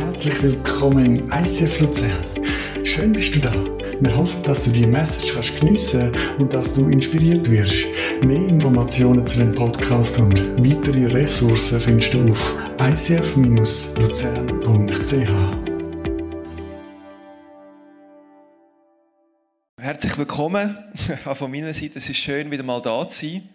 Herzlich willkommen im ICF Luzern. Schön bist du da. Wir hoffen, dass du die Message kannst geniessen und dass du inspiriert wirst. Mehr Informationen zu dem Podcast und weitere Ressourcen findest du auf icf-luzern.ch. Herzlich willkommen auch von meiner Seite. Es ist schön, wieder mal da zu sein.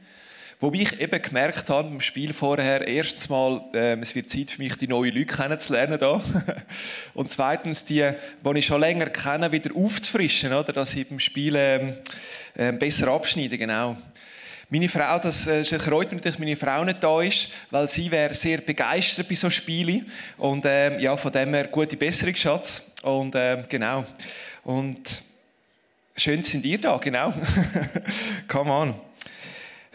Wobei ich eben gemerkt habe im Spiel vorher, erstens mal, ähm, es wird Zeit für mich, die neuen Leute kennenzulernen da. Und zweitens, die, die ich schon länger kenne, wieder aufzufrischen, oder? Dass ich beim Spiel ähm, äh, besser abschneide, genau. Meine Frau, das äh, freut mich, dass meine Frau nicht da ist, weil sie wäre sehr begeistert bei so Spielen. Und ähm, ja, von dem her gute Besserung, Schatz. Und ähm, genau. Und schön sind ihr da, genau. Come on.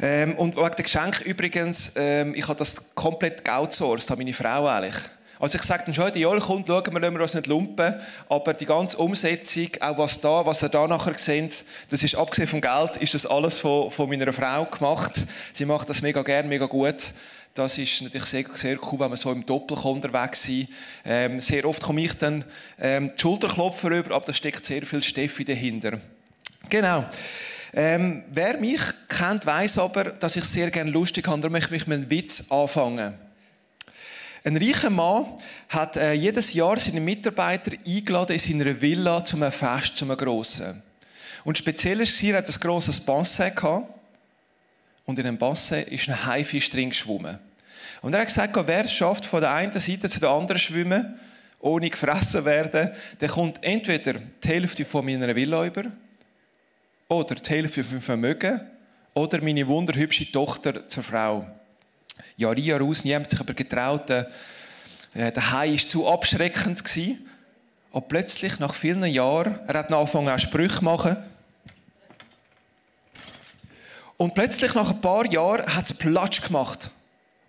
Ähm, und wegen dem Geschenk übrigens, ähm, ich habe das komplett outsourced, habe meine Frau eigentlich. Also ich sage dann schon, Joel kommt, schauen wir, wir uns nicht lumpen, aber die ganze Umsetzung, auch was da, was ihr da nachher seht, das ist abgesehen vom Geld, ist das alles von, von meiner Frau gemacht. Sie macht das mega gern, mega gut. Das ist natürlich sehr, sehr cool, wenn wir so im Doppel unterwegs sind. Ähm, sehr oft komme ich dann ähm, die Schulterklopfer rüber, aber da steckt sehr viel Steffi dahinter. Genau. Ähm, wer mich kennt, weiß aber, dass ich sehr gerne lustig habe. Darum möchte ich mit einem Witz anfangen. Ein reicher Mann hat äh, jedes Jahr seine Mitarbeiter eingeladen in seiner Villa zu einem Fest, zu einem grossen. Und speziell ist er hat ein grosses Bassin gehabt. Und in einem Bassin ist ein Haifisch drin geschwommen. Und er hat gesagt, wer es schafft, von der einen Seite zu der anderen schwimmen, ohne gefressen werden, der kommt entweder die Hälfte von meiner Villa über oder die Hälfte vom Vermögen oder meine wunderhübsche Tochter zur Frau. Jahr in, Jahr aus, niemand sich aber getraut. Der Hai war zu abschreckend. Und plötzlich, nach vielen Jahren, er hat angefangen, auch Sprüche zu machen. Und plötzlich, nach ein paar Jahren, hat es Platsch gemacht.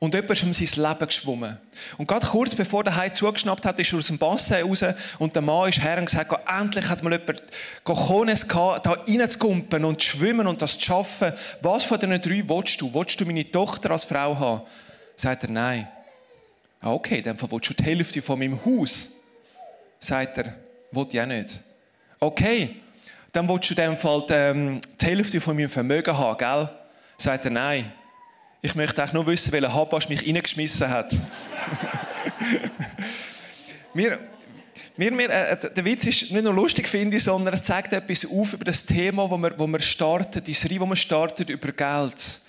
Und jemand ist um sein Leben geschwommen. Und gerade kurz bevor der Hai zugeschnappt hat, ist er aus dem Bassin raus und der Mann ist her und gesagt, endlich hat mal jemand Cojones gehabt, da reinzugumpen und zu schwimmen und das zu schaffen. Was von diesen drei willst du? Willst du meine Tochter als Frau haben? Sagt er, nein. Ah, okay, dann willst du die Hälfte von meinem Haus. Sagt er, will ich auch nicht. Okay, dann willst du in dem Fall die, ähm, die Hälfte von meinem Vermögen haben, gell? Sagt er, nein. Ich möchte auch nur wissen, welcher Habasch mich reingeschmissen hat. mir, mir, mir, äh, der Witz ist nicht nur lustig, finde ich, sondern er zeigt etwas auf über das Thema, wo wir, wo wir starten, die Serie, wo wir starten über Geld.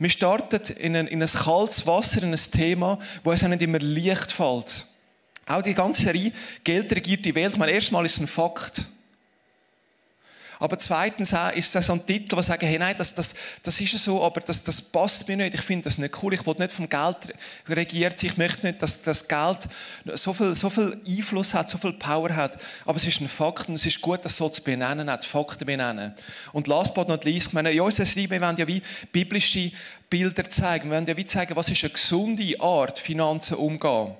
Wir starten in ein, in ein kaltes Wasser, in ein Thema, wo es nicht immer leicht fällt. Auch die ganze Serie Geld regiert die Welt. Ich meine, erstmal ist es ein Fakt. Aber zweitens auch ist es so ein Titel, der sagt, hey, nein, das, das, das ist so, aber das, das passt mir nicht. Ich finde das nicht cool. Ich will nicht vom Geld regiert. Ich möchte nicht, dass das Geld so viel, so viel Einfluss hat, so viel Power hat. Aber es ist ein Fakt und es ist gut, das so zu benennen, auch die Fakten benennen. Und last but not least, ich meine, in unserer Serie, wir wollen ja wie biblische Bilder zeigen. Wir wollen ja wie zeigen, was ist eine gesunde Art, Finanzen umzugehen.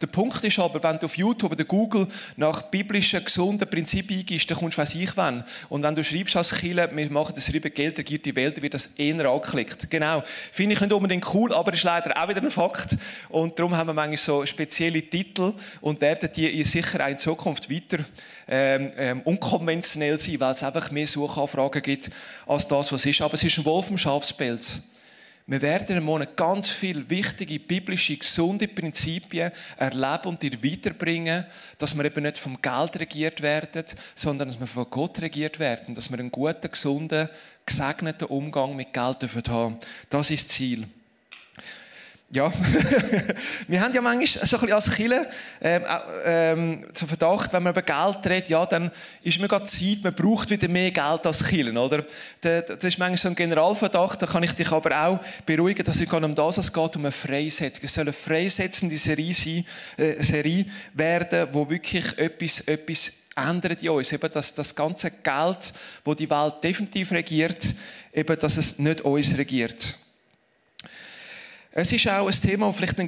Der Punkt ist aber, wenn du auf YouTube oder Google nach biblischen, gesunden Prinzipien eingibst, dann kommst du, weiss ich wann. Und wenn du schreibst als Kille, wir machen das Schreiben Geld regiert die Welt, wird das eher angeklickt. Genau. Finde ich nicht unbedingt cool, aber ist leider auch wieder ein Fakt. Und darum haben wir manchmal so spezielle Titel und werden die sicher auch in Zukunft weiter ähm, ähm, unkonventionell sein, weil es einfach mehr Suchanfragen gibt als das, was ist. Aber es ist ein Wolf im Schafspelz. Wir werden im Monat ganz viele wichtige, biblische, gesunde Prinzipien erleben und dir weiterbringen, dass wir eben nicht vom Geld regiert werden, sondern dass wir von Gott regiert werden, dass wir einen guten, gesunden, gesegneten Umgang mit Geld haben dürfen. Das ist das Ziel. Ja, wir haben ja manchmal so ein bisschen als Killer ähm, ähm, so Verdacht, wenn man über Geld redet, ja, dann ist mir gerade Zeit, man braucht wieder mehr Geld als Killen, oder? Das ist manchmal so ein Generalverdacht, da kann ich dich aber auch beruhigen, dass es gar um das geht, um eine Freisetzung. Es soll eine freisetzende Serie sein, äh, Serie werden, wo wirklich etwas, etwas ändert in uns. Eben, dass das ganze Geld, wo die Welt definitiv regiert, eben, dass es nicht uns regiert. Es ist auch ein Thema, das vielleicht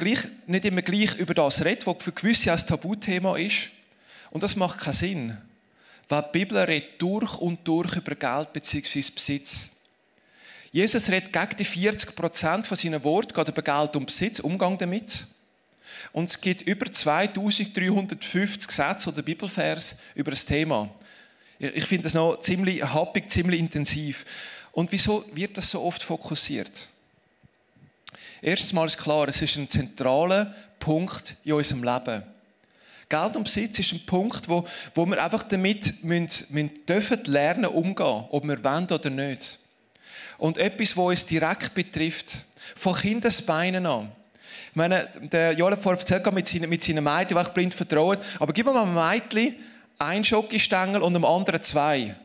nicht immer gleich über das redet, was für gewisse ein Tabuthema ist. Und das macht keinen Sinn. Weil die Bibel redet durch und durch über Geld bzw. Besitz. Jesus redet gegen die 40% von seinen Worten geht über Geld und Besitz, Umgang damit. Und es gibt über 2350 Sätze oder Bibelvers über das Thema. Ich finde das noch ziemlich happig, ziemlich intensiv. Und wieso wird das so oft fokussiert? Erstens mal ist klar, es ist ein zentraler Punkt in unserem Leben. Geld und Besitz ist ein Punkt, wo, wo wir einfach damit müssen, müssen dürfen lernen umgehen, ob wir wollen oder nicht. Und etwas, was uns direkt betrifft, von Kindesbeinen an. Ich meine, der Joel hat vorhin erzählt mit seinen, mit seinen Mädchen, die ich blind vertrauen. Aber gib mir mal ein Mädchen einen Schokostängel und dem anderen zwei.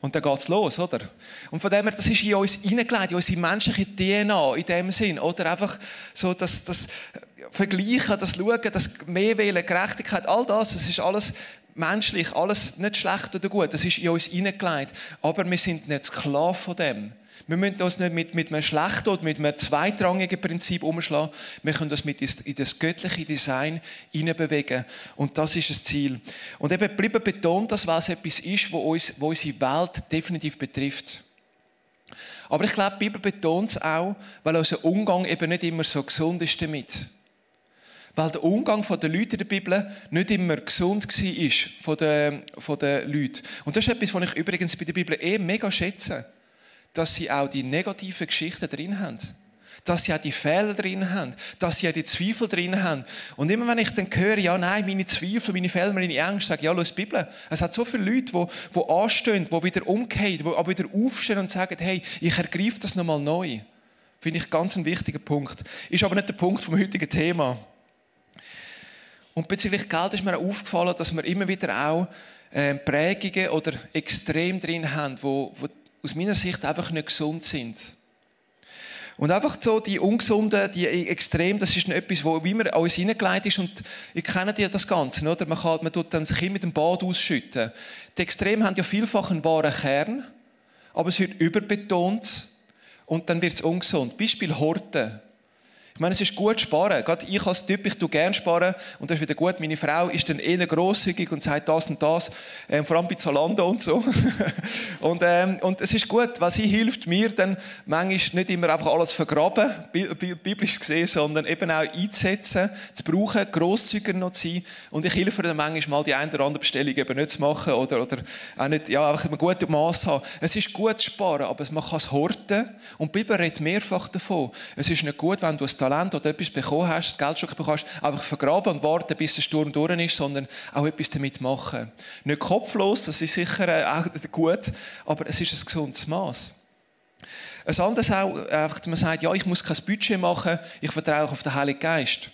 Und dann geht's los, oder? Und von dem her, das ist in uns hineingelegt, in unsere menschliche DNA, in dem Sinn. Oder einfach so das, das Vergleichen, das Schauen, das Mehrwählen, Gerechtigkeit, all das, das ist alles menschlich, alles nicht schlecht oder gut, das ist in uns hineingelegt. Aber wir sind nicht Sklaven von dem. Wir müssen uns nicht mit, mit einem schlechten oder mit einem zweitrangigen Prinzip umschlagen. Wir können das mit in das göttliche Design hineinbewegen. Und das ist das Ziel. Und eben bleiben betont, dass was etwas ist, wo, uns, wo unsere Welt definitiv betrifft. Aber ich glaube, die Bibel betont es auch, weil unser Umgang eben nicht immer so gesund ist damit. Weil der Umgang der Leute in der Bibel nicht immer gesund war von den, von den Leuten. Und das ist etwas, was ich übrigens bei der Bibel eh mega schätze dass sie auch die negativen Geschichten drin haben. Dass sie auch die Fehler drin haben. Dass sie auch die Zweifel drin haben. Und immer wenn ich dann höre, ja, nein, meine Zweifel, meine Fehler, meine Ängste, sage ich, ja, los, Bibel. Es hat so viele Leute, die, die anstehen, die wieder umgehen, die aber wieder aufstehen und sagen, hey, ich ergreife das nochmal neu. Finde ich ganz ein wichtiger Punkt. Ist aber nicht der Punkt vom heutigen Thema. Und bezüglich Geld ist mir auch aufgefallen, dass wir immer wieder auch äh, Prägungen oder Extrem drin haben, wo, wo aus meiner Sicht einfach nicht gesund sind. Und einfach so die ungesunden, die extrem, das ist etwas, wo wie man uns hineingelegt ist und ich kenne ja das Ganze, oder? Man, kann, man tut dann sich mit dem Bad ausschütten. Die Extremen haben ja vielfach einen wahren Kern, aber es wird überbetont und dann wird es ungesund. Beispiel Horten. Ich meine, es ist gut sparen. Gerade ich als Typ, ich tue gerne sparen. Und das ist wieder gut. Meine Frau ist dann eher grosszügig und sagt das und das. Ähm, vor allem bei Zalando und so. und, ähm, und es ist gut, weil sie hilft mir dann manchmal nicht immer einfach alles vergraben, biblisch gesehen, sondern eben auch einzusetzen, zu brauchen, grosszügiger noch zu sein. Und ich helfe dann manchmal mal die eine oder andere Bestellung eben nicht zu machen oder, oder auch nicht, ja, einfach ein gutes Maß haben. Es ist gut zu sparen, aber man kann es horten. Und die Bibel redet mehrfach davon. Es ist nicht gut, wenn du es Talent oder etwas bekommen hast, das Geldstück bekommst, einfach vergraben und warten, bis der Sturm durch ist, sondern auch etwas damit machen. Nicht kopflos, das ist sicher äh, auch gut, aber es ist ein gesundes Maß. Ein anderes auch, man sagt, ja, ich muss kein Budget machen, ich vertraue auf den Heiligen Geist.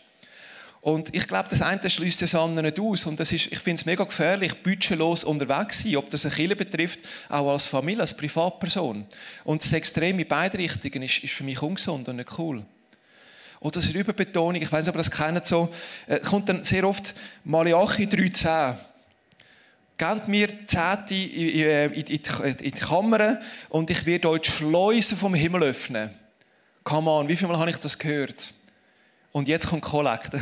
Und ich glaube, das eine schließt das andere nicht aus. Und das ist, ich finde es mega gefährlich, budgetlos unterwegs zu sein, ob das eine Kirche betrifft, auch als Familie, als Privatperson. Und das Extreme in beide Richtungen ist, ist für mich ungesund und nicht cool. Oder das ist Überbetonung, ich weiß nicht, ob ihr das kennt, so, äh, kommt dann sehr oft Malachi 3,10. Gebt mir in, in die Kammer und ich werde euch die Schleusen vom Himmel öffnen. Come on, wie viel Mal habe ich das gehört? Und jetzt kommt Kollekte.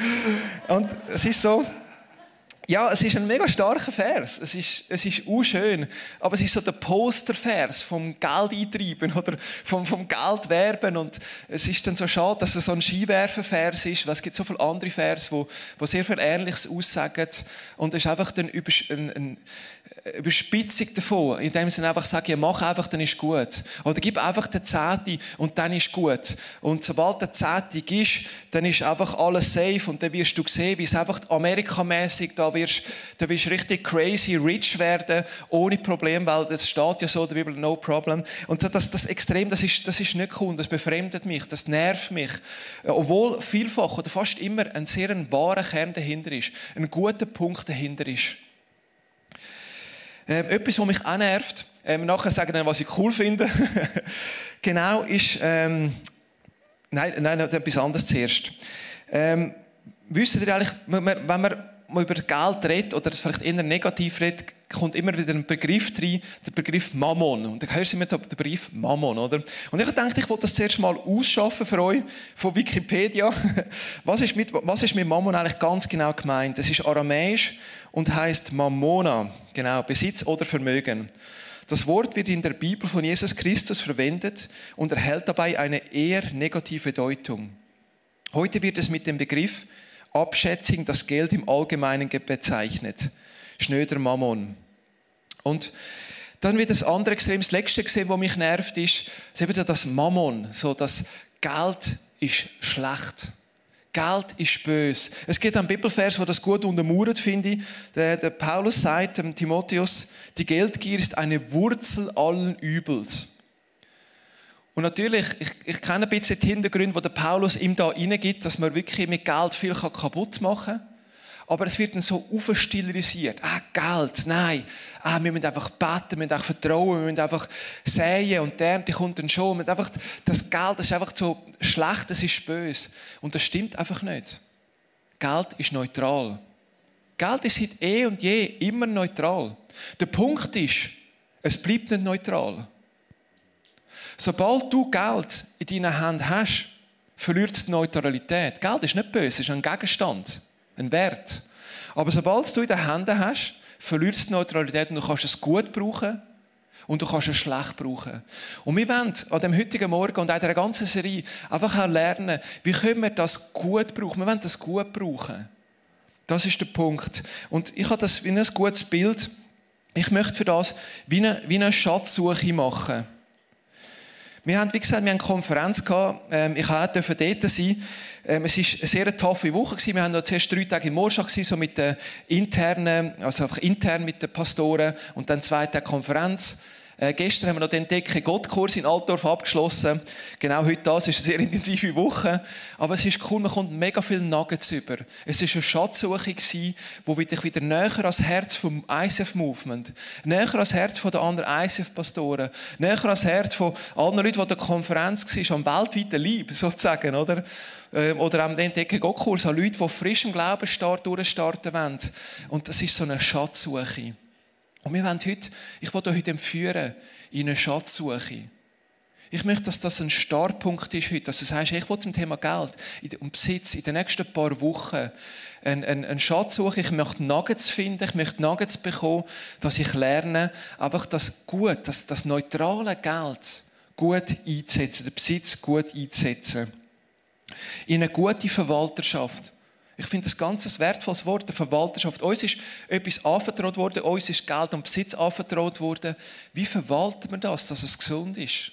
und es ist so, ja, es ist ein mega starker Vers. Es ist, es ist schön. Aber es ist so der Postervers vom Geld eintreiben oder vom, vom Geld werben. Und es ist dann so schade, dass es so ein Skiwerfervers ist, weil es gibt so viele andere Vers, wo, wo sehr viel Ähnliches aussagen. Und es ist einfach dann ein, ein, Überspitzung davon, indem sie einfach sagen, ja, mach einfach, dann ist gut. Oder gib einfach den Zehnte und dann ist gut. Und sobald der Zehnte ist, dann ist einfach alles safe und dann wirst du sehen, wie es einfach amerikamäßig da wirst, da wirst richtig crazy rich werden, ohne Problem, weil das steht ja so in der Bibel, no problem. Und so das, das Extrem, das ist, das ist nicht cool, das befremdet mich, das nervt mich. Obwohl vielfach oder fast immer ein sehr ein wahrer Kern dahinter ist, ein guter Punkt dahinter ist. Ähm, etwas, was mich auch nervt, ähm, nachher sagen dann, was ich cool finde, genau ist, ähm, nein, nein, etwas anderes zuerst. Ähm, wisst ihr eigentlich, wenn man man über Geld redet oder es vielleicht eher negativ redet, kommt immer wieder ein Begriff rein, der Begriff Mammon. Und dann hörst du immer den Begriff Mammon, oder? Und ich dachte, ich wollte das zuerst mal ausschaffen für euch von Wikipedia. Was ist mit, was ist mit Mammon eigentlich ganz genau gemeint? Es ist aramäisch und heißt Mammona, genau, Besitz oder Vermögen. Das Wort wird in der Bibel von Jesus Christus verwendet und erhält dabei eine eher negative Deutung. Heute wird es mit dem Begriff Abschätzung das Geld im Allgemeinen bezeichnet. Schnöder Mammon. Und dann wird das andere Extrem, das letzte gesehen, was mich nervt, ist, ist eben so das Mammon, so das Geld ist schlecht. Geld ist böse. Es gibt einen Bibelvers, wo das gut untermauert, finde ich. Der, der Paulus sagt dem Timotheus, die Geldgier ist eine Wurzel allen Übels. Und natürlich, ich, ich kenne ein bisschen die Hintergründe, wo der Paulus ihm da reingibt, dass man wirklich mit Geld viel kaputt machen kann. Aber es wird dann so aufstilisiert. Ah, Geld, nein. Ah, wir müssen einfach beten, wir müssen einfach vertrauen, wir müssen einfach säen und Ernte kommt dann schon. Einfach, das Geld ist einfach so schlecht, das ist böse. Und das stimmt einfach nicht. Geld ist neutral. Geld ist seit eh und je immer neutral. Der Punkt ist, es bleibt nicht neutral. Sobald du Geld in deiner Hand hast, verliert es die Neutralität. Geld ist nicht böse, es ist ein Gegenstand ein Wert. Aber sobald du in den Händen hast, verlierst du die Neutralität und du kannst es gut brauchen und du kannst es schlecht brauchen. Und wir wollen an dem heutigen Morgen und auch in der ganzen Serie einfach auch lernen, wie können wir das gut brauchen. Wir wollen das gut brauchen. Das ist der Punkt. Und ich habe das wie ein gutes Bild. Ich möchte für das wie eine, wie eine Schatzsuche machen. Wir haben, wie gesagt, wir haben eine Konferenz gehabt. Ähm, ich durfte auch dort sein. Ähm, es war eine sehr taffe Woche. Wir haben noch zuerst drei Tage in Morschach, so mit den internen, also einfach intern mit den Pastoren und dann zwei Tage Konferenz. Äh, gestern haben wir noch den Decke Gottkurs in Altdorf abgeschlossen. Genau heute das ist eine sehr intensive Woche. Aber es ist cool, man kommt mega viel Nuggets über. Es war eine Schatzsuche gewesen, wo dich wieder näher ans Herz vom ICF Movement, näher ans Herz von den anderen ICF Pastoren, näher ans Herz von allen Leuten, die an der Konferenz waren, am weltweiten Lieb, sozusagen, oder? Ähm, oder am den Decke Gottkurs an Leute, die frisch im Glaubensstart durchstarten wollen. Und das ist so eine Schatzsuche. Und wir wollen heute, ich will heute empführen in eine Schatzsuche. Ich möchte, dass das ein Startpunkt ist heute, dass du sagst, ich will zum Thema Geld und Besitz in den nächsten paar Wochen eine, eine, eine Schatzsuche. Ich möchte Nuggets finden, ich möchte Nuggets bekommen, dass ich lerne, einfach das gut, das, das neutrale Geld gut einzusetzen, den Besitz gut einzusetzen. In eine gute Verwalterschaft. Ich finde das ganz ein wertvolles Wort, der Verwalterschaft. Uns ist etwas anvertraut worden, uns ist Geld und Besitz anvertraut worden. Wie verwaltet man das, dass es gesund ist?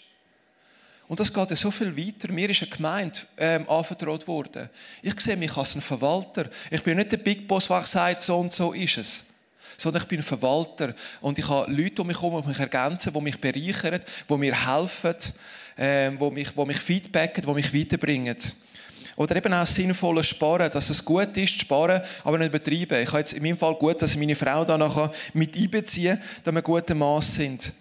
Und das geht ja so viel weiter. Mir ist eine Gemeinde ähm, anvertraut worden. Ich sehe mich als ein Verwalter. Ich bin nicht der Big Boss, der sagt, so und so ist es. Sondern ich bin ein Verwalter. Und ich habe Leute um mich herum, die mich ergänzen, die mich bereichern, die mir helfen, ähm, die, mich, die mich feedbacken, die mich weiterbringen. Oder eben auch sinnvolles Sparen, dass es gut ist, sparen, aber nicht übertreiben. Ich habe jetzt in meinem Fall gut, dass ich meine Frau da nachher mit einbeziehe, dass wir gutem Maß sind.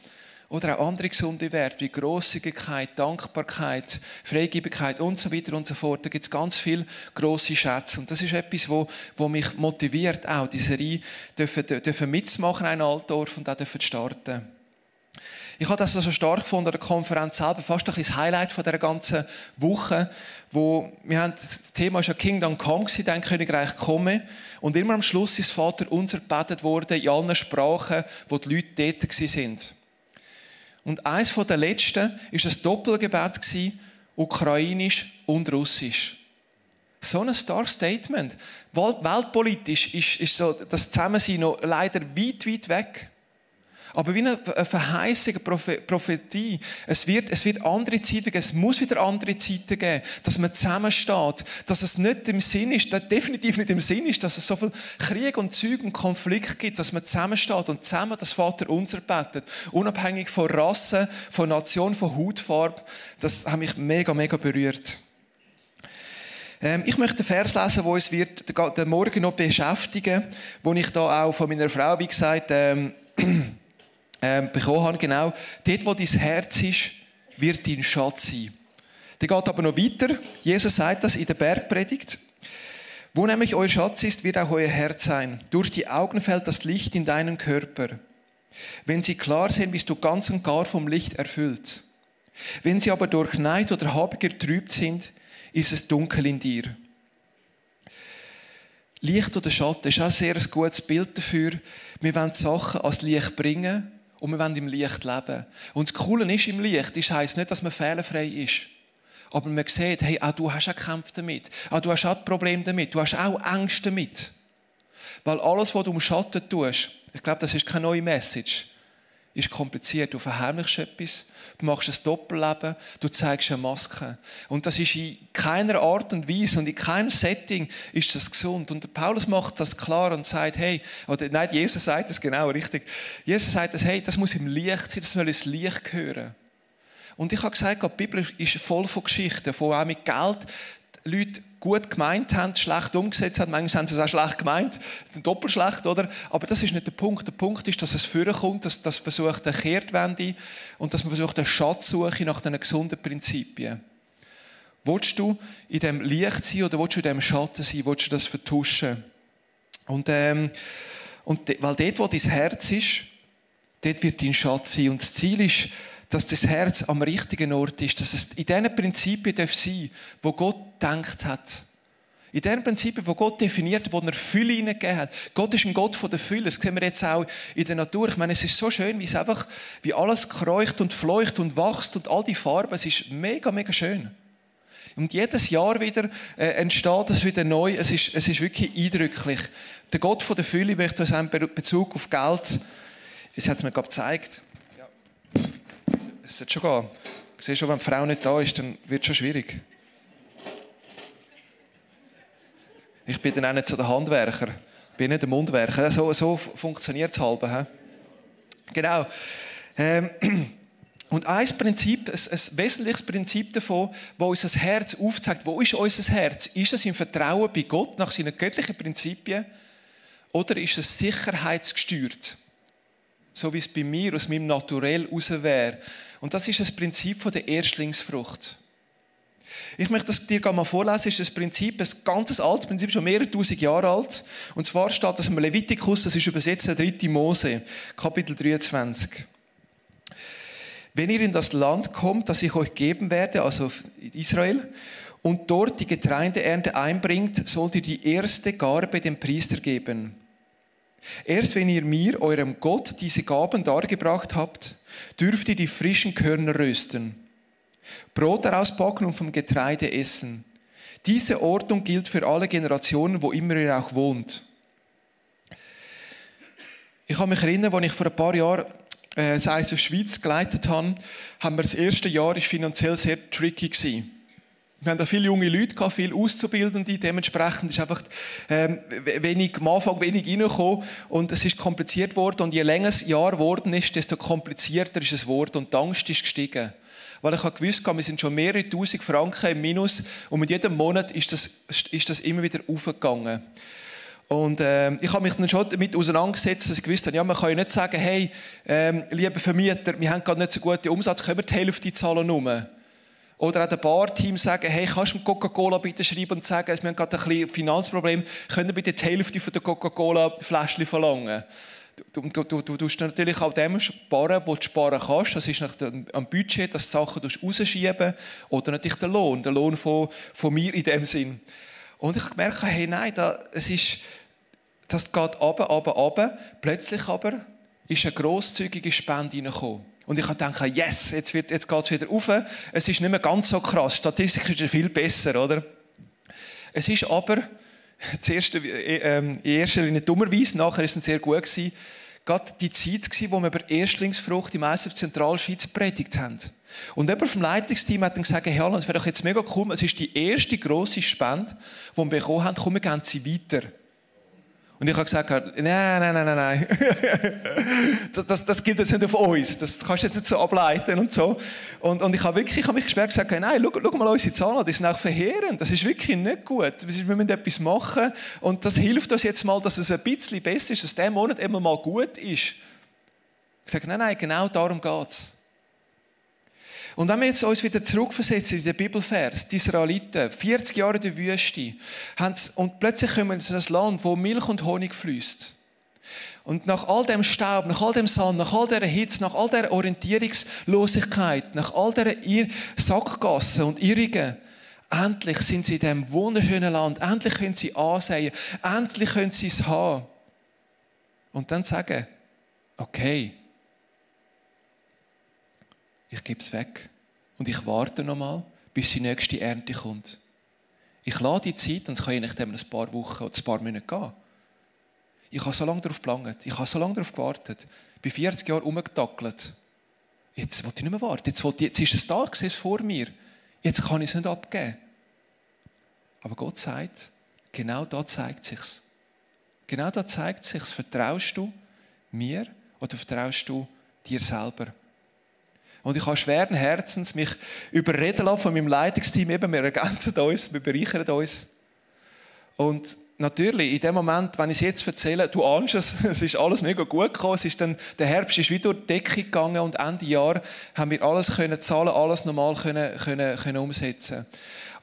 Oder auch andere gesunde Werte wie Großzügigkeit, Dankbarkeit, Freigebigkeit und so weiter und so fort. Da gibt es ganz viele grosse Schätze. Und das ist etwas, wo, wo mich motiviert, auch diese Serie dürfen, dürfen mitzumachen, ein Altdorf und auch dürfen starten. Ich habe das also stark gefunden, der Konferenz selber, fast ein das Highlight von der ganzen Woche, wo wir haben, das Thema ist ja Kingdom Come, dein Königreich komme. Und immer am Schluss ist Vater unser gebetet worden in allen Sprachen, wo die Leute dort sind. Und eins von der letzten ist ein Doppelgebet ukrainisch und russisch. So ein Star Statement. Weltpolitisch ist, ist so das Zusammensein noch leider weit, weit weg. Aber wie eine Verheißung, eine Prophetie. Es wird, es wird andere Zeiten geben. Es muss wieder andere Zeiten geben, dass man zusammensteht. Dass es nicht im Sinn ist, definitiv nicht im Sinn ist, dass es so viel Krieg und Zeug und Konflikt gibt, dass man zusammensteht und zusammen das Vater unser betet. Unabhängig von Rasse, von Nation, von Hautfarbe. Das hat mich mega, mega berührt. Ähm, ich möchte einen Vers lesen, wo uns wird den Morgen noch beschäftigen, wo ich da auch von meiner Frau, wie gesagt, ähm, ähm, bekommen habe, genau. Dort, wo dein Herz ist, wird dein Schatz sein. Der geht aber noch weiter. Jesus sagt das in der Bergpredigt. Wo nämlich euer Schatz ist, wird auch euer Herz sein. Durch die Augen fällt das Licht in deinen Körper. Wenn sie klar sind, bist du ganz und gar vom Licht erfüllt. Wenn sie aber durch Neid oder Habgier trübt sind, ist es dunkel in dir. Licht oder Schatten ist auch ein sehr gutes Bild dafür. Wir wollen Sachen als Licht bringen und wir wollen im Licht leben. Und das Coole ist im Licht, das heisst nicht, dass man fehlerfrei ist. Aber man sieht, hey, auch du hast auch Kämpfe damit. Auch du hast auch Probleme damit. Du hast auch Ängste damit. Weil alles, was du im Schatten tust, ich glaube, das ist keine neue Message, ist kompliziert. Du verheimlichst etwas, du machst ein Doppelleben, du zeigst eine Maske. Und das ist in keiner Art und Weise und in keinem Setting ist das gesund. Und Paulus macht das klar und sagt, hey, oder nein, Jesus sagt das genau richtig. Jesus sagt das, hey, das muss im Licht sein, das soll ins Licht gehören. Und ich habe gesagt, die Bibel ist voll von Geschichten, von auch mit Geld Leute gut gemeint haben, schlecht umgesetzt haben. Manchmal haben sie es auch schlecht gemeint, doppelt schlecht, oder? Aber das ist nicht der Punkt. Der Punkt ist, dass es vorkommt, dass das versucht eine Kehrtwende und dass man versucht eine Schatzsuche nach diesen gesunden Prinzipien. Willst du in dem Licht sein oder willst du in dem Schatten sein? Willst du das vertuschen? Und, ähm, und weil dort, wo dein Herz ist, dort wird dein Schatz sein. Und das Ziel ist, dass das Herz am richtigen Ort ist, dass es in diesen Prinzipien sein darf, wo Gott denkt hat. In diesen Prinzipien, wo Gott definiert, wo er Fülle hineingegeben hat. Gott ist ein Gott von der Fülle. Das sehen wir jetzt auch in der Natur. Ich meine, es ist so schön, wie es einfach, wie alles kreucht und fleucht und wächst und all die Farben. Es ist mega, mega schön. Und jedes Jahr wieder äh, entsteht es wieder neu. Es ist, es ist wirklich eindrücklich. Der Gott von der Fülle möchte uns in Bezug auf Geld, das hat es mir gerade gezeigt, es sollte schon gehen. Ich sehe schon, wenn die Frau nicht da ist, dann wird es schon schwierig. Ich bin dann auch nicht so der Handwerker. Ich bin nicht der Mundwerker. So, so funktioniert es halb. He? Genau. Ähm, und ein Prinzip, ein, ein wesentliches Prinzip davon, wo unser Herz aufzeigt, wo ist unser Herz? Ist es im Vertrauen bei Gott nach seinen göttlichen Prinzipien oder ist es sicherheitsgesteuert? So wie es bei mir aus meinem Naturell raus wäre. Und das ist das Prinzip der Erstlingsfrucht. Ich möchte das dir mal vorlesen. Das ist das Prinzip, ein ganz altes Prinzip, schon mehrere tausend Jahre alt. Und zwar steht das im Levitikus, das ist übersetzt der dritte Mose, Kapitel 23. Wenn ihr in das Land kommt, das ich euch geben werde, also Israel, und dort die Getreideernte einbringt, sollt ihr die erste Garbe dem Priester geben. Erst wenn ihr mir, eurem Gott, diese Gaben dargebracht habt, dürft ihr die frischen Körner rösten, Brot daraus backen und vom Getreide essen. Diese Ordnung gilt für alle Generationen, wo immer ihr auch wohnt. Ich kann mich erinnern, als ich vor ein paar Jahren äh, das Eis auf Schweiz geleitet habe, haben wir das erste Jahr ist finanziell sehr tricky gewesen. Wir haben da viele junge Leute gehabt, viele Auszubildende. Dementsprechend ist einfach ähm, wenig, am Anfang wenig reingekommen. Und es ist kompliziert worden. Und je länger das Jahr geworden ist, desto komplizierter ist es geworden. Und die Angst ist gestiegen. Weil ich habe gewusst, wir sind schon mehrere tausend Franken im Minus. Und mit jedem Monat ist das, ist das immer wieder aufgegangen. Und äh, ich habe mich dann schon damit auseinandergesetzt, dass ich gewusst habe, ja, man kann ja nicht sagen, hey, ähm, lieber Vermieter, wir haben gerade nicht so gute Umsatz, können wir die Hälfte zahlen nur. Oder auch dem Barteam sagen, hey, kannst du Coca-Cola bitte schreiben und sagen, wir haben gerade ein bisschen Finanzproblem, können bitte die Hälfte von der Coca-Cola-Fläschchen verlangen? Du, du, du, du tust natürlich auch dem sparen, wo du sparen kannst. Das ist nach dem, am Budget, dass du Sachen rausschieben Oder natürlich der Lohn, der Lohn von, von mir in dem Sinn. Und ich merke, hey, nein, da, es ist, das geht runter, runter, runter. Plötzlich aber ist eine grosszügige Spende reingekommen. Und ich gedacht, yes, jetzt, wird, jetzt geht es wieder rauf. Es ist nicht mehr ganz so krass. Statistik ist ja viel besser, oder? Es ist aber, zuerst, äh, ähm, in erster Linie dummerweise, nachher ist es sehr gut gewesen, gerade die Zeit gewesen, wo wir über Erstlingsfrucht im ISF Zentralschweiz predigt haben. Und jemand vom Leitungsteam hat dann gesagt, hey, das wäre doch jetzt mega cool, es ist die erste grosse Spende, die wir bekommen haben, komm, wir gehen sie weiter. Und ich habe gesagt, nein, nein, nein, nein, nein. Das, das, das gilt jetzt nicht auf uns. Das kannst du jetzt nicht so ableiten und so. Und, und ich habe wirklich, ich habe mich gesperrt gesagt, nein, schau, schau mal unsere Zahlen, die sind auch verheerend. Das ist wirklich nicht gut. Wir müssen etwas machen. Und das hilft uns jetzt mal, dass es ein bisschen besser ist, dass der Monat immer mal gut ist. Ich sage, nein, nein, genau darum geht es. Und wenn wir jetzt uns wieder zurückversetzen in den Bibelvers, die Israeliten, 40 Jahre in der Wüste, und plötzlich kommen sie in ein Land, wo Milch und Honig fließt. Und nach all dem Staub, nach all dem Sand, nach all dieser Hitze, nach all dieser Orientierungslosigkeit, nach all dieser Sackgassen und Irrigen, endlich sind sie in diesem wunderschönen Land, endlich können sie ansehen, endlich können sie es haben. Und dann sagen, okay, ich gebe es weg. Und ich warte nochmal, bis die nächste Ernte kommt. Ich lade die Zeit, und es kann je nachdem ein paar Wochen oder ein paar Monate gehen. Ich habe so lange darauf gelangt. Ich habe so lange darauf gewartet. Ich bin 40 Jahre umgetackelt. Jetzt wollte ich nicht mehr warten. Jetzt, wollte, jetzt ist es da vor mir. Jetzt kann ich es nicht abgeben. Aber Gott sagt, genau da zeigt sich's. Genau da zeigt sich's. Vertraust du mir oder vertraust du dir selber? Und ich habe schweren Herzens mich überreden lassen von meinem Leitungsteam. Eben, wir ergänzen uns, wir bereichern uns. Und natürlich, in dem Moment, wenn ich es jetzt erzähle, du ahnst es, es ist alles mega gut gekommen. Es ist dann, der Herbst ist wieder durch die Decke gegangen und Ende Jahr haben wir alles können zahlen, alles normal können, können, können umsetzen.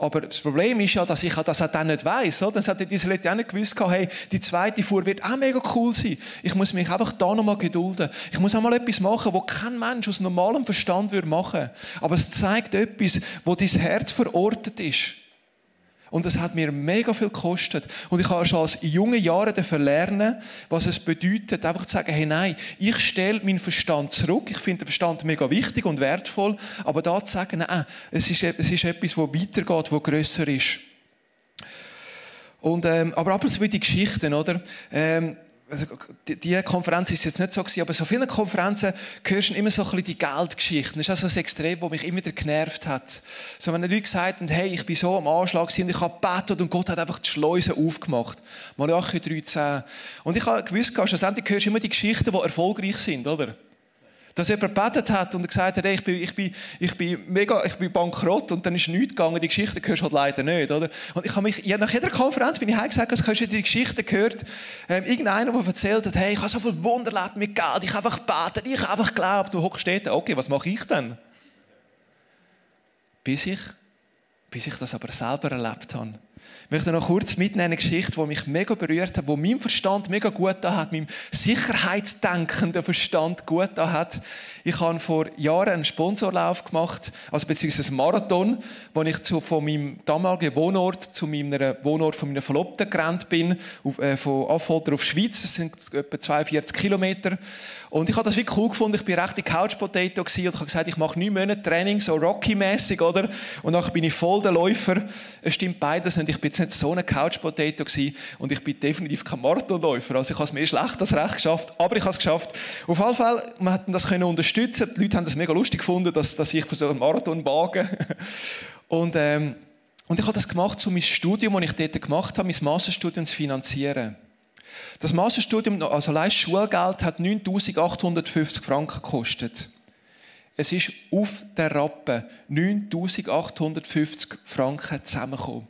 Aber das Problem ist ja, dass ich das auch dann nicht weiss? Das hat diese Leute auch nicht gewusst, hey, die zweite Fuhr wird auch mega cool sein. Ich muss mich einfach da nochmal gedulden. Ich muss auch mal etwas machen, wo kein Mensch aus normalem Verstand würde machen. Aber es zeigt etwas, wo dein Herz verortet ist. Und es hat mir mega viel gekostet. Und ich habe schon als junge Jahre lernen, was es bedeutet, einfach zu sagen, hey, nein, ich stelle meinen Verstand zurück. Ich finde den Verstand mega wichtig und wertvoll. Aber da zu sagen, nein, es ist, es ist etwas, das weitergeht, das grösser ist. Und, ähm, aber ab und zu die Geschichten, oder? Ähm, also die Konferenz ist jetzt nicht so gewesen, aber so vielen Konferenzen hörst du immer so ein bisschen die Geldgeschichten. Das ist also das Extrem, das mich immer wieder genervt hat. So, wenn Leute gesagt haben, hey, ich bin so am Anschlag und ich habe gebetet und Gott hat einfach die Schleusen aufgemacht. Malachi 13. Und ich habe gewusst, schlussendlich hörst du immer die Geschichten, die erfolgreich sind, oder? Dass jemand gebetet hat und gesagt hat, hey, ich, bin, ich, bin, ich, bin mega, ich bin bankrott und dann ist nichts gegangen. Die Geschichte hörst du halt leider nicht, oder? Und ich habe mich, ja, nach jeder Konferenz bin ich heimgesagt, dass du die Geschichte gehört, ähm, irgendeiner, der erzählt hat, hey, ich habe so viel Wunder erlebt mit Geld, ich habe einfach gebetet, ich habe einfach geglaubt. Du hockst dort, okay, was mache ich denn? Bis ich, bis ich das aber selber erlebt habe. Ich möchte noch kurz mitnehmen eine Geschichte, die mich mega berührt hat, wo mein Verstand mega gut hat, meinem sicherheitsdenkenden Verstand gut hat. Ich habe vor Jahren einen Sponsorlauf gemacht, also beziehungsweise einen Marathon, wo ich zu, von meinem damaligen Wohnort zu meinem Wohnort von meiner Verlobten gerannt bin, auf, äh, von Affolter auf Schweiz. Das sind etwa 42 Kilometer. Und ich habe das wirklich cool gefunden. Ich bin recht die Couch Potato und ich habe gesagt, ich mache neun Monate Training, so Rocky-mäßig, oder? Und dann bin ich voll der Läufer. Es stimmt beides nicht. Ich bin jetzt nicht so eine Couch Potato gewesen und ich bin definitiv kein Marathonläufer. Also ich habe es mehr schlecht als recht geschafft, aber ich habe es geschafft. Auf jeden Fall, man hat das können unterstützen. Die Leute haben das mega lustig gefunden, dass, dass ich für so einen Marathon wage. Und, ähm, und ich habe das gemacht, um mein Studium, das ich dort gemacht habe, mein Masterstudium zu finanzieren. Das Masterstudium, also allein Schulgeld, hat 9850 Franken gekostet. Es ist auf der Rappe 9850 Franken zusammengekommen.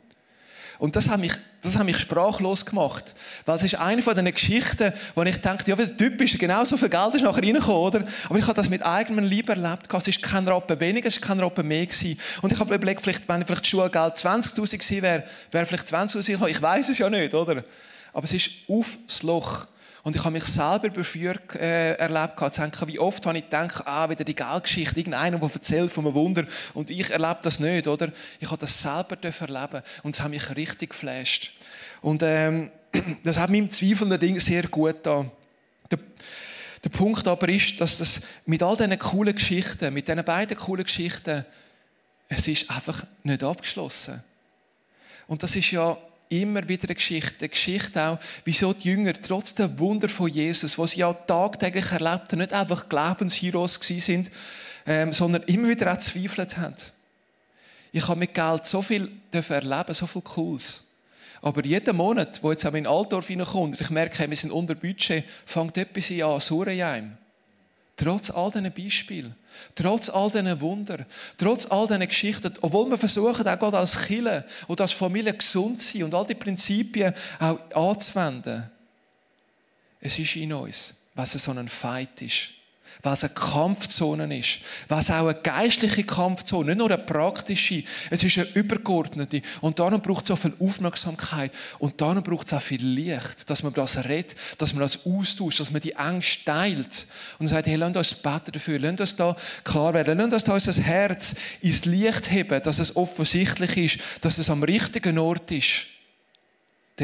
Und das hat mich, das hat mich sprachlos gemacht. Weil es ist eine von diesen Geschichten, wo ich denke, ja, wie typisch, genau so viel Geld ist nachher reingekommen, oder? Aber ich habe das mit eigenem Leib erlebt. Es ist kein Rappen weniger, es ist kein Rappen mehr gewesen. Und ich habe überlegt, vielleicht, wenn vielleicht Schulgeld 20'000 gewesen wäre, wäre vielleicht 20'000 gekommen. Ich weiß es ja nicht, oder? Aber es ist auf das Loch. Und ich habe mich selber beführt, äh, erlebt, zu denken, wie oft habe ich gedacht, ah, wieder die Geldgeschichte, irgendeiner, der erzählt von einem Wunder und ich erlebe das nicht, oder? Ich habe das selber erleben und es hat mich richtig geflasht. Und ähm, das hat meinem zweifelnden Ding sehr gut da. Der, der Punkt aber ist, dass das mit all diesen coolen Geschichten, mit diesen beiden coolen Geschichten, es ist einfach nicht abgeschlossen. Und das ist ja immer wieder eine Geschichte. Eine Geschichte auch, wieso die Jünger trotz der Wunder von Jesus, was sie ja tagtäglich erlebt haben, nicht einfach Glaubensheroes sind, ähm, sondern immer wieder auch zweifelt haben. Ich habe mit Geld so viel erleben, so viel Cooles. Aber jeden Monat, wo jetzt auch in Altdorf reinkommt, ich merke, wir sind unter Budget, fängt etwas an, Surren in einem. Trotz all diesen Beispielen, trotz all diesen Wunder, trotz all diesen Geschichten, obwohl wir versuchen, auch gerade als Kille oder als Familie gesund zu sein und all die Prinzipien auch anzuwenden, es ist in uns, was so ein Fight ist was eine Kampfzone ist, was auch eine geistliche Kampfzone, nicht nur eine praktische, es ist eine übergeordnete. Und darum braucht es so viel Aufmerksamkeit. Und darum braucht es auch viel Licht, dass man das redet, dass man das austauscht, dass man die Ängste teilt. Und sagt, hey, lasst uns beten dafür, lasst uns da klar werden, lasst uns da unser Herz ins Licht heben, dass es offensichtlich ist, dass es am richtigen Ort ist.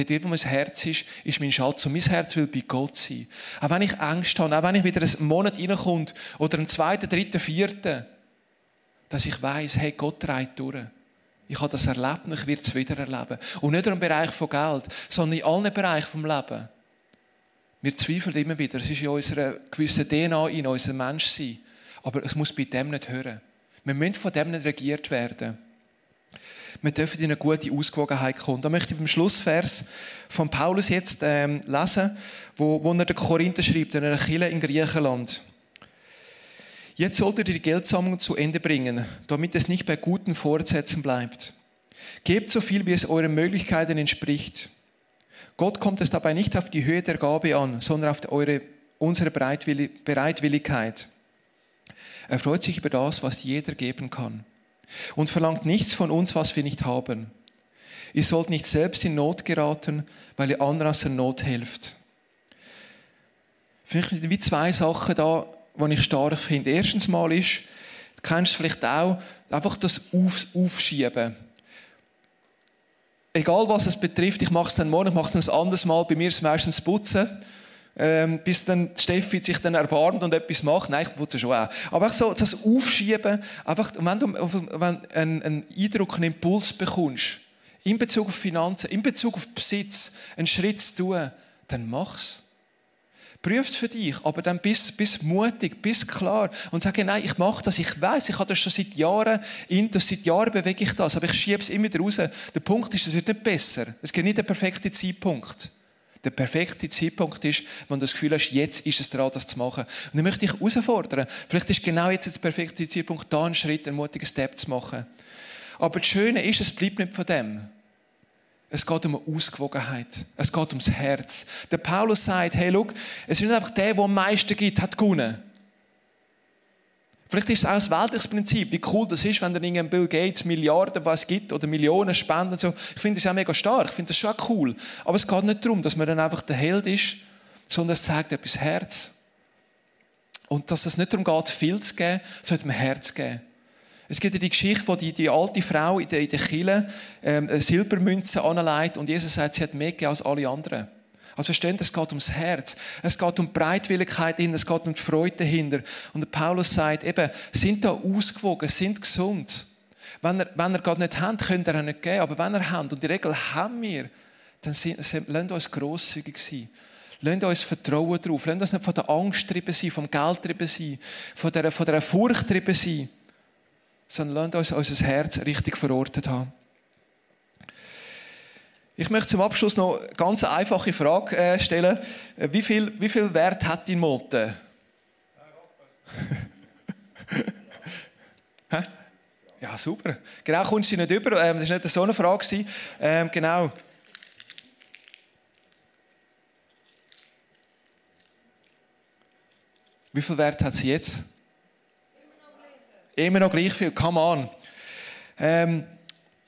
Dort, wo mein Herz ist, ist mein Schatz. Und mein Herz will bei Gott sein. Auch wenn ich Angst habe, auch wenn ich wieder einen Monat reinkomme oder einen zweiten, dritten, vierten, dass ich weiß, hey, Gott treibt durch. Ich habe das erlebt und ich werde es wieder erleben. Und nicht nur im Bereich von Geld, sondern in allen Bereichen des Lebens. Wir zweifeln immer wieder. Es ist in unserer gewissen DNA, in unserem Menschsein. Aber es muss bei dem nicht hören. Wir müssen von dem nicht regiert werden. Wir dürfen in eine gute Ausgewogenheit kommen. Da möchte ich beim Schlussvers von Paulus jetzt ähm, lesen, wo, wo er den Korinther schreibt, in einer Kirche in Griechenland. Jetzt solltet ihr die Geldsammlung zu Ende bringen, damit es nicht bei guten Vorsätzen bleibt. Gebt so viel, wie es euren Möglichkeiten entspricht. Gott kommt es dabei nicht auf die Höhe der Gabe an, sondern auf eure, unsere Bereitwilligkeit. Er freut sich über das, was jeder geben kann und verlangt nichts von uns, was wir nicht haben. Ihr sollt nicht selbst in Not geraten, weil ihr anderen aus der Not helft. Vielleicht wie zwei Sachen da, die ich stark finde. Erstens mal ist, du kennst vielleicht auch, einfach das Aufschieben. Egal was es betrifft, ich mache es dann morgen, ich mache es ein anderes Mal, bei mir ist es meistens Putzen ähm, bis dann Steffi sich dann erbarmt und etwas macht. Nein, ich putze schon auch. Aber so das Aufschieben, einfach, wenn du wenn einen, einen Eindruck, einen Impuls bekommst, in Bezug auf Finanzen, in Bezug auf Besitz, einen Schritt zu tun, dann mach's. Prüf es für dich, aber dann bist, bist mutig, bist klar und sage, nein, ich mache das, ich weiß, ich habe das schon seit Jahren, intus, seit Jahren bewege ich das, aber ich schiebe es immer wieder raus. Der Punkt ist, es wird nicht besser. Es gibt nicht den perfekten Zeitpunkt. Der perfekte Zeitpunkt ist, wenn du das Gefühl hast, jetzt ist es dran, das zu machen. Und dann möchte ich herausfordern. Vielleicht ist genau jetzt der perfekte Zeitpunkt, da einen Schritt, einen mutigen Step zu machen. Aber das Schöne ist, es bleibt nicht von dem. Es geht um eine Ausgewogenheit. Es geht ums Herz. Der Paulus sagt, hey, schau, es ist nicht einfach der, der am meisten gibt, hat gewonnen. Vielleicht ist es auch ein weltliches Prinzip, wie cool das ist, wenn dann irgendein Bill Gates Milliarden was gibt oder Millionen spenden. So. Ich finde das auch mega stark, ich finde das schon cool. Aber es geht nicht darum, dass man dann einfach der Held ist, sondern es zeigt etwas Herz. Und dass es nicht darum geht, viel zu geben, sondern Herz geben. Es gibt ja die Geschichte, wo die, die alte Frau in der, in der Kille ähm, Silbermünze anlegt und Jesus sagt, sie hat mehr gegeben als alle anderen. Also versteht, es geht ums Herz. Es geht um Breitwilligkeit es geht um die Freude dahinter. Und der Paulus sagt eben, sind da ausgewogen, sind gesund. Wenn er, wenn er Gott nicht hat, könnt ihr auch nicht geben. Aber wenn er hat, und der Regel haben wir, dann sind, lasst uns grosszügig sein. Lasst uns Vertrauen drauf. Lasst uns nicht von der Angst getrieben sein, vom Geld getrieben sein, von der, von der Furcht getrieben sein, sondern lasst uns unser Herz richtig verortet haben. Ich möchte zum Abschluss noch eine ganz einfache Frage äh, stellen. Äh, wie viel, wie viel Wert hat dein Motte? ja, super. Genau, kommst du nicht über. Ähm, das war nicht so eine Frage. Ähm, genau. Wie viel Wert hat sie jetzt? Immer noch gleich viel. Come on. Ähm,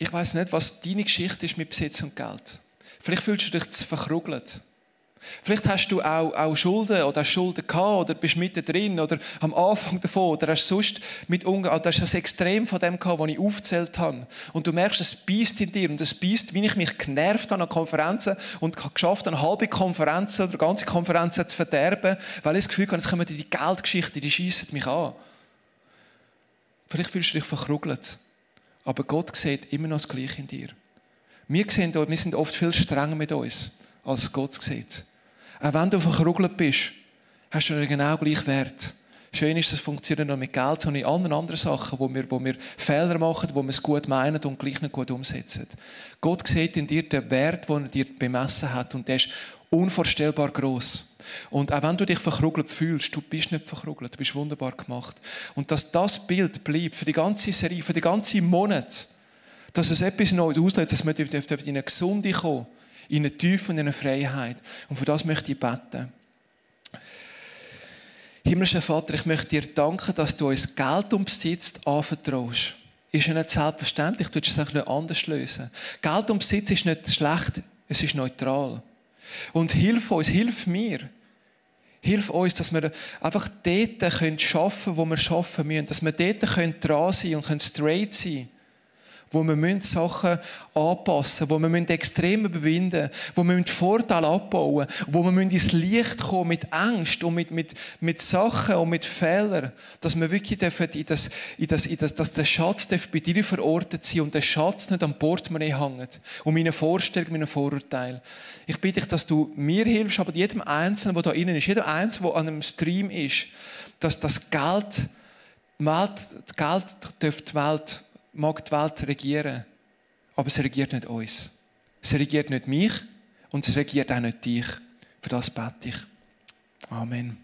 ich weiß nicht, was deine Geschichte ist mit Besitz und Geld. Vielleicht fühlst du dich zu verkrugelt. Vielleicht hast du auch, auch Schulden oder Schulden gehabt oder bist mittendrin oder am Anfang davon oder hast sonst mit umgegangen. Also hast das Extrem von dem gehabt, was ich aufgezählt habe. Und du merkst, es beißt in dir und es beißt, wie ich mich genervt habe an Konferenzen und geschafft habe, halbe Konferenzen oder ganze Konferenzen zu verderben, weil ich das Gefühl habe, jetzt kommen die Geldgeschichte, die schießen mich an. Vielleicht fühlst du dich verkrugelt. Aber Gott sieht immer noch das Gleiche in dir. Wir, sehen, wir sind oft viel strenger mit uns, als Gott sieht. Auch wenn du verkrugelt bist, hast du genau gleich Wert. Schön ist, es funktioniert noch mit Geld, sondern in allen anderen Sachen, wo wir, wo wir Fehler machen, wo wir es gut meinen und gleich nicht gut umsetzen. Gott sieht in dir den Wert, den er dir bemessen hat und der ist unvorstellbar groß. Und auch wenn du dich verkrugelt fühlst, du bist nicht verkrugelt, du bist wunderbar gemacht. Und dass das Bild bleibt für die ganze Serie, für die ganzen Monate, dass es etwas Neues auslöst, dass wir in eine Gesunde kommen, in eine Tiefe und in eine Freiheit. Und für das möchte ich beten. Himmlischer Vater, ich möchte dir danken, dass du uns Geld und Besitz anvertraust. Ist ja nicht selbstverständlich, du würdest es nicht anders lösen. Geld und Besitz ist nicht schlecht, es ist neutral. Und hilf uns, hilf mir. Hilf uns, dass wir einfach dort arbeiten können, wo wir arbeiten müssen. Dass wir dort dran sein können und straight sein wo wir Sachen anpassen müssen, wo wir Extreme überwinden müssen, wo wir Vorteile abbauen müssen, wo wir ins Licht kommen mit Angst und mit, mit, mit Sachen und mit Fehlern, dass wir wirklich in das, in das, in das, dass der Schatz bei dir verortet sein und der Schatz nicht am Portemonnaie hängt und meine Vorstellungen, meine Vorurteile. Ich bitte dich, dass du mir hilfst, aber jedem Einzelnen, der da innen ist, jedem Einzelnen, der an einem Stream ist, dass das Geld, Welt, Geld dürfte die Welt mag die Welt regieren, aber es regiert nicht uns. Es regiert nicht mich und es regiert auch nicht dich. Für das bete ich. Amen.